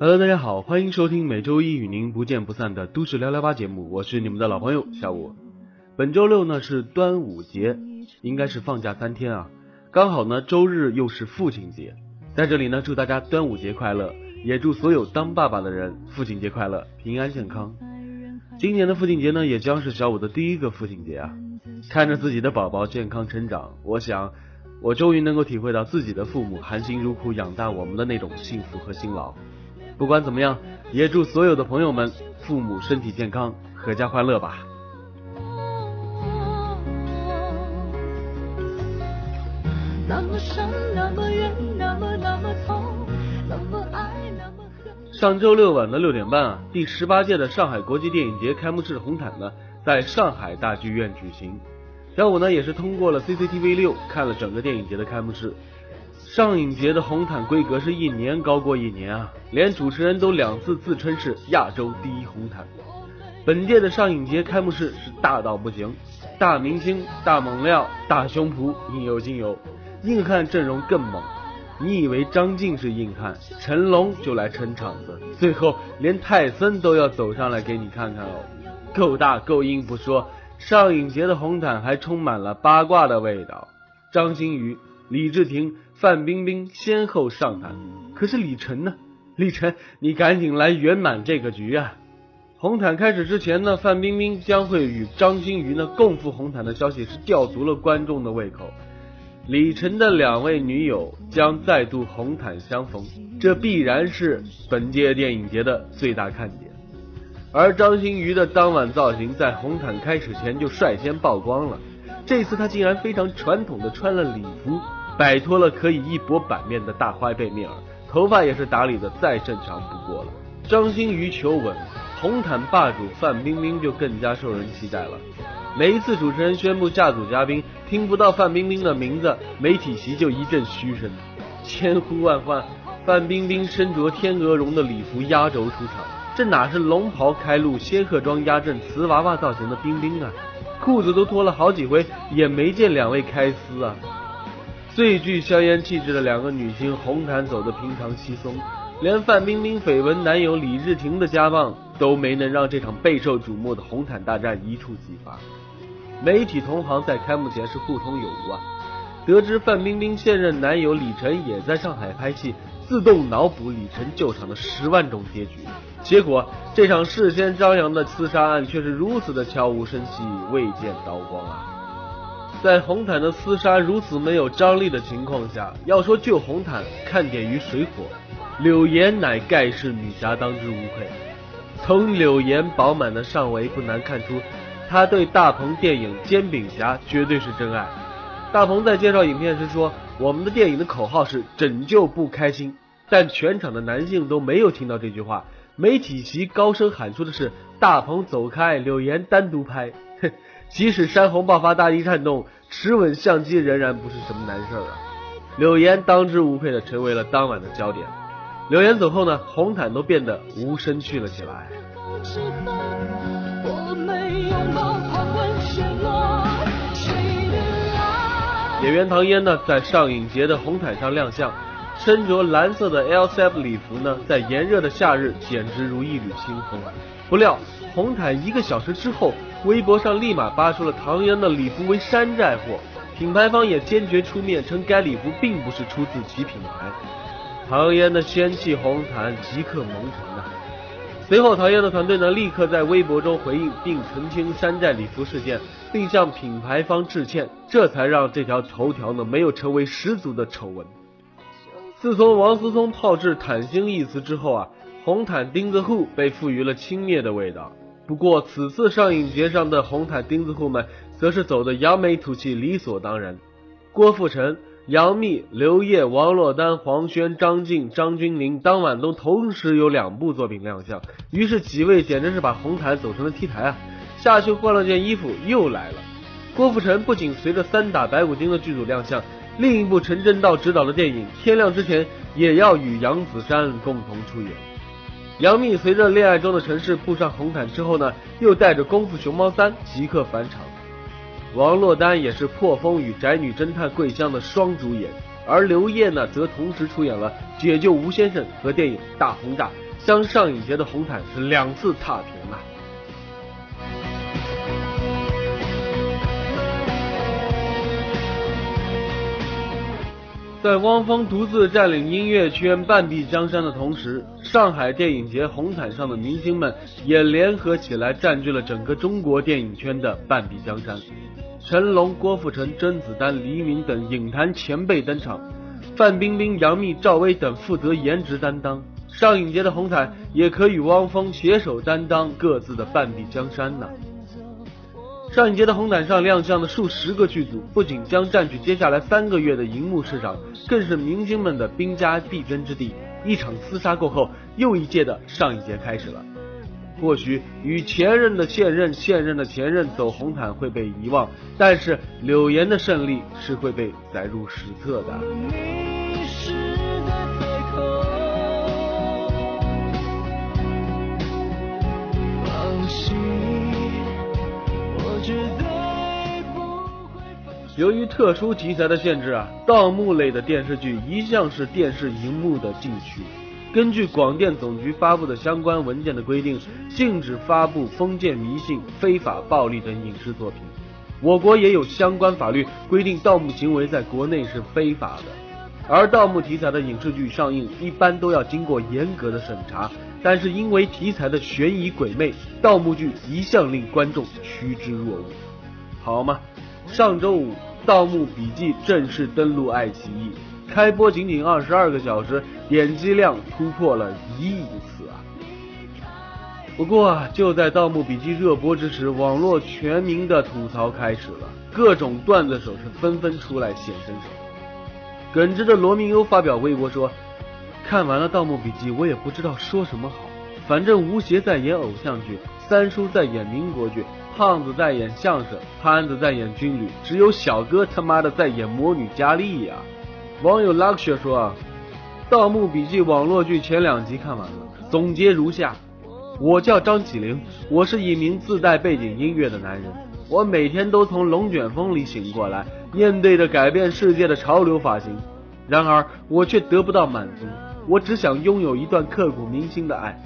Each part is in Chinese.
Hello，大家好，欢迎收听每周一与您不见不散的都市聊聊吧节目，我是你们的老朋友小五。本周六呢是端午节，应该是放假三天啊，刚好呢周日又是父亲节，在这里呢祝大家端午节快乐，也祝所有当爸爸的人父亲节快乐，平安健康。今年的父亲节呢也将是小五的第一个父亲节啊，看着自己的宝宝健康成长，我想我终于能够体会到自己的父母含辛茹苦养大我们的那种幸福和辛劳。不管怎么样，也祝所有的朋友们父母身体健康，阖家欢乐吧。上周六晚的六点半啊，第十八届的上海国际电影节开幕式红毯呢，在上海大剧院举行。小五呢也是通过了 CCTV 六看了整个电影节的开幕式。上影节的红毯规格是一年高过一年啊，连主持人都两次自称是亚洲第一红毯。本届的上影节开幕式是大到不行，大明星、大猛料、大胸脯应有尽有，硬汉阵容更猛。你以为张晋是硬汉，成龙就来撑场子，最后连泰森都要走上来给你看看哦，够大够硬不说，上影节的红毯还充满了八卦的味道。张馨予。李治廷、范冰冰先后上台，可是李晨呢？李晨，你赶紧来圆满这个局啊！红毯开始之前呢，范冰冰将会与张馨予呢共赴红毯的消息是吊足了观众的胃口。李晨的两位女友将再度红毯相逢，这必然是本届电影节的最大看点。而张馨予的当晚造型在红毯开始前就率先曝光了，这次她竟然非常传统的穿了礼服。摆脱了可以一搏版面的大花贝面儿，头发也是打理的再正常不过了。张馨予求稳，红毯霸主范冰冰就更加受人期待了。每一次主持人宣布下组嘉宾，听不到范冰冰的名字，媒体席就一阵嘘声。千呼万唤，范冰冰身着天鹅绒的礼服压轴出场，这哪是龙袍开路、仙鹤装压阵、瓷娃娃造型的冰冰啊？裤子都脱了好几回，也没见两位开撕啊！最具硝烟气质的两个女星，红毯走得平常稀松，连范冰冰绯闻男友李治廷的家暴都没能让这场备受瞩目的红毯大战一触即发。媒体同行在开幕前是互通有无啊，得知范冰冰现任男友李晨也在上海拍戏，自动脑补李晨救场的十万种结局。结果这场事先张扬的刺杀案却是如此的悄无声息，未见刀光啊！在红毯的厮杀如此没有张力的情况下，要说救红毯，看点于水火，柳岩乃盖世女侠，当之无愧。从柳岩饱满的上围不难看出，她对大鹏电影《煎饼侠》绝对是真爱。大鹏在介绍影片时说：“我们的电影的口号是拯救不开心。”但全场的男性都没有听到这句话，媒体席高声喊出的是：“大鹏走开，柳岩单独拍。”哼哼。即使山洪爆发，大地颤动，持稳相机仍然不是什么难事儿啊！柳岩当之无愧的成为了当晚的焦点。柳岩走后呢，红毯都变得无声去了起来。演员唐嫣呢，在上影节的红毯上亮相，身着蓝色的 L C F 礼服呢，在炎热的夏日简直如一缕清风。不料红毯一个小时之后。微博上立马扒出了唐嫣的礼服为山寨货，品牌方也坚决出面称该礼服并不是出自其品牌。唐嫣的仙气红毯即刻蒙尘呐。随后，唐嫣的团队呢立刻在微博中回应并澄清山寨礼服事件，并向品牌方致歉，这才让这条头条呢没有成为十足的丑闻。自从王思聪炮制“坦星”一词之后啊，红毯钉子户被赋予了轻蔑的味道。不过此次上影节上的红毯钉子户们，则是走的扬眉吐气，理所当然。郭富城、杨幂、刘烨、王珞丹、黄轩、张晋、张钧甯当晚都同时有两部作品亮相，于是几位简直是把红毯走成了 T 台啊！下去换了件衣服又来了。郭富城不仅随着三打白骨精的剧组亮相，另一部陈正道执导的电影《天亮之前》也要与杨子姗共同出演。杨幂随着《恋爱中的城市》铺上红毯之后呢，又带着《功夫熊猫三》即刻返场。王珞丹也是破风与宅女侦探桂香的双主演，而刘烨呢，则同时出演了《解救吴先生》和电影《大轰炸》，将上影节的红毯是两次踏平在汪峰独自占领音乐圈半壁江山的同时，上海电影节红毯上的明星们也联合起来占据了整个中国电影圈的半壁江山。成龙、郭富城、甄子丹、黎明等影坛前辈登场，范冰冰、杨幂、赵薇等负责颜值担当。上影节的红毯也可与汪峰携手担当各自的半壁江山呢。上一节的红毯上亮相的数十个剧组，不仅将占据接下来三个月的荧幕市场，更是明星们的兵家必争之地。一场厮杀过后，又一届的上一节开始了。或许与前任的现任、现任的前任走红毯会被遗忘，但是柳岩的胜利是会被载入史册的。由于特殊题材的限制啊，盗墓类的电视剧一向是电视荧幕的禁区。根据广电总局发布的相关文件的规定，禁止发布封建迷信、非法暴力等影视作品。我国也有相关法律规定，盗墓行为在国内是非法的。而盗墓题材的影视剧上映，一般都要经过严格的审查。但是因为题材的悬疑鬼魅，盗墓剧一向令观众趋之若鹜。好嘛，上周五。《盗墓笔记》正式登陆爱奇艺，开播仅仅二十二个小时，点击量突破了一亿次啊！不过就在《盗墓笔记》热播之时，网络全民的吐槽开始了，各种段子手是纷纷出来显身手。耿直的罗密欧发表微博说：“看完了《盗墓笔记》，我也不知道说什么好，反正吴邪在演偶像剧，三叔在演民国剧。”胖子在演相声，潘子在演军旅，只有小哥他妈的在演魔女佳丽呀！网友 Luxury 说，《盗墓笔记》网络剧前两集看完了，总结如下：我叫张起灵，我是一名自带背景音乐的男人，我每天都从龙卷风里醒过来，面对着改变世界的潮流发型，然而我却得不到满足，我只想拥有一段刻骨铭心的爱。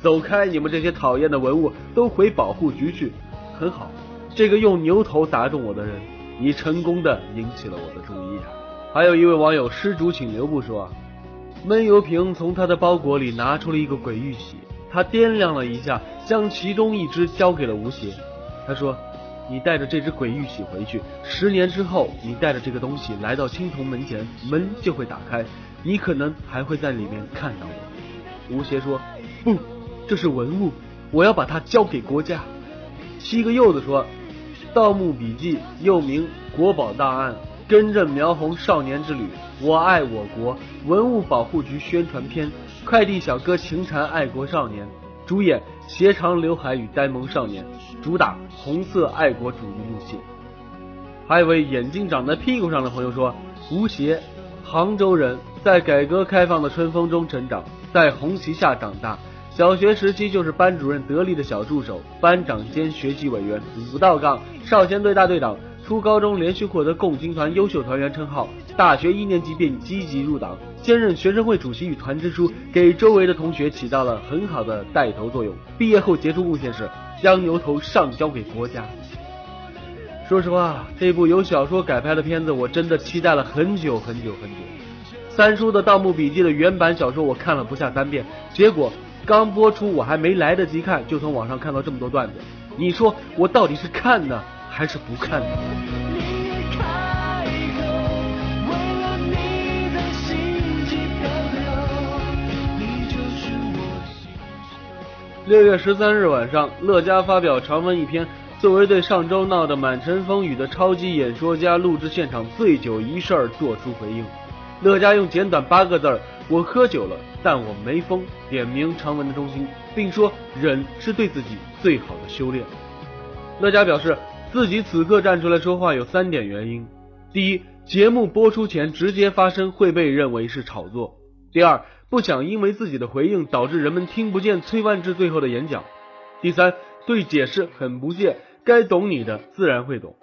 走开，你们这些讨厌的文物，都回保护局去！很好，这个用牛头砸中我的人，你成功的引起了我的注意啊！还有一位网友施主请留步说，闷油瓶从他的包裹里拿出了一个鬼玉玺，他掂量了一下，将其中一只交给了吴邪。他说：“你带着这只鬼玉玺回去，十年之后，你带着这个东西来到青铜门前，门就会打开，你可能还会在里面看到我。”吴邪说：“不，这是文物，我要把它交给国家。”七个柚子说，《盗墓笔记》又名《国宝档案》，根正苗红少年之旅，我爱我国文物保护局宣传片，快递小哥情缠爱国少年，主演斜长刘海与呆萌少年，主打红色爱国主义路线。还有位眼睛长在屁股上的朋友说，吴邪，杭州人，在改革开放的春风中成长，在红旗下长大。小学时期就是班主任得力的小助手，班长兼学习委员，五道杠，少先队大队长。初高中连续获得共青团优秀团员称号，大学一年级便积极入党，兼任学生会主席与团支书，给周围的同学起到了很好的带头作用。毕业后杰出贡献是将牛头上交给国家。说实话，这部由小说改拍的片子，我真的期待了很久很久很久。三叔的《盗墓笔记》的原版小说我看了不下三遍，结果。刚播出，我还没来得及看，就从网上看到这么多段子。你说我到底是看呢，还是不看呢？六月十三日晚上，乐嘉发表长文一篇，作为对上周闹得满城风雨的超级演说家录制现场醉酒一事儿做出回应。乐嘉用简短八个字儿：“我喝酒了，但我没疯”，点明长文的中心，并说忍是对自己最好的修炼。乐嘉表示，自己此刻站出来说话有三点原因：第一，节目播出前直接发声会被认为是炒作；第二，不想因为自己的回应导致人们听不见崔万志最后的演讲。第三，对解释很不屑，该懂你的自然会懂。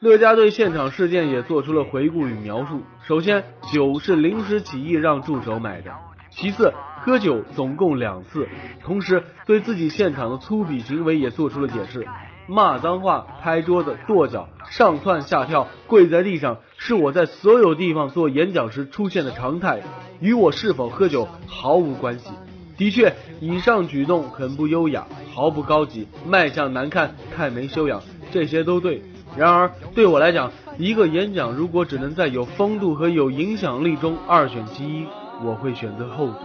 乐嘉对现场事件也做出了回顾与描述。首先，酒是临时起意让助手买的；其次，喝酒总共两次，同时对自己现场的粗鄙行为也做出了解释。骂脏话、拍桌子、跺脚、上蹿下跳、跪在地上，是我在所有地方做演讲时出现的常态，与我是否喝酒毫无关系。的确，以上举动很不优雅，毫不高级，卖相难看，太没修养，这些都对。然而，对我来讲，一个演讲如果只能在有风度和有影响力中二选其一，我会选择后者。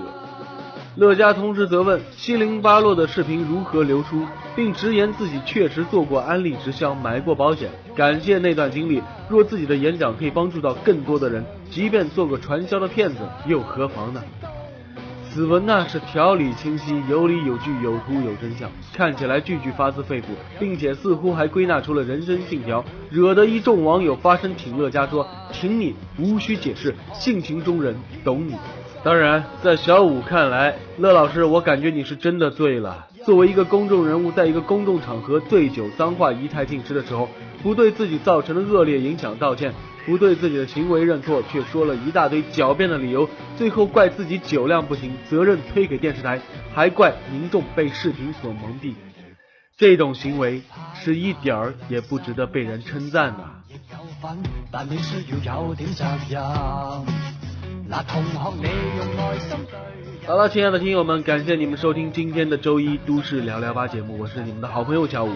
乐嘉同时责问七零八落的视频如何流出，并直言自己确实做过安利直销，买过保险，感谢那段经历。若自己的演讲可以帮助到更多的人，即便做个传销的骗子又何妨呢？此文那是条理清晰，有理有据，有图有真相，看起来句句发自肺腑，并且似乎还归纳出了人生信条，惹得一众网友发声挺乐嘉说：“挺你，无需解释，性情中人，懂你。”当然，在小五看来，乐老师，我感觉你是真的醉了。作为一个公众人物，在一个公众场合醉酒、脏话一太尽失的时候，不对自己造成的恶劣影响道歉，不对自己的行为认错，却说了一大堆狡辩的理由，最后怪自己酒量不行，责任推给电视台，还怪民众被视频所蒙蔽，这种行为是一点儿也不值得被人称赞的。好了，亲爱的听友们，感谢你们收听今天的周一都市聊聊吧节目，我是你们的好朋友小五，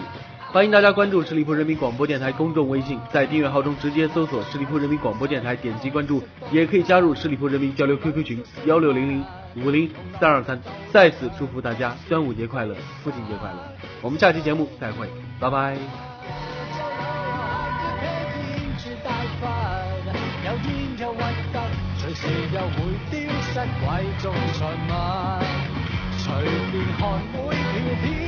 欢迎大家关注十里铺人民广播电台公众微信，在订阅号中直接搜索十里铺人民广播电台，点击关注，也可以加入十里铺人民交流 QQ 群幺六零零五零三二三。再次祝福大家端午节快乐，父亲节快乐，我们下期节目再会，拜拜。随便看每条片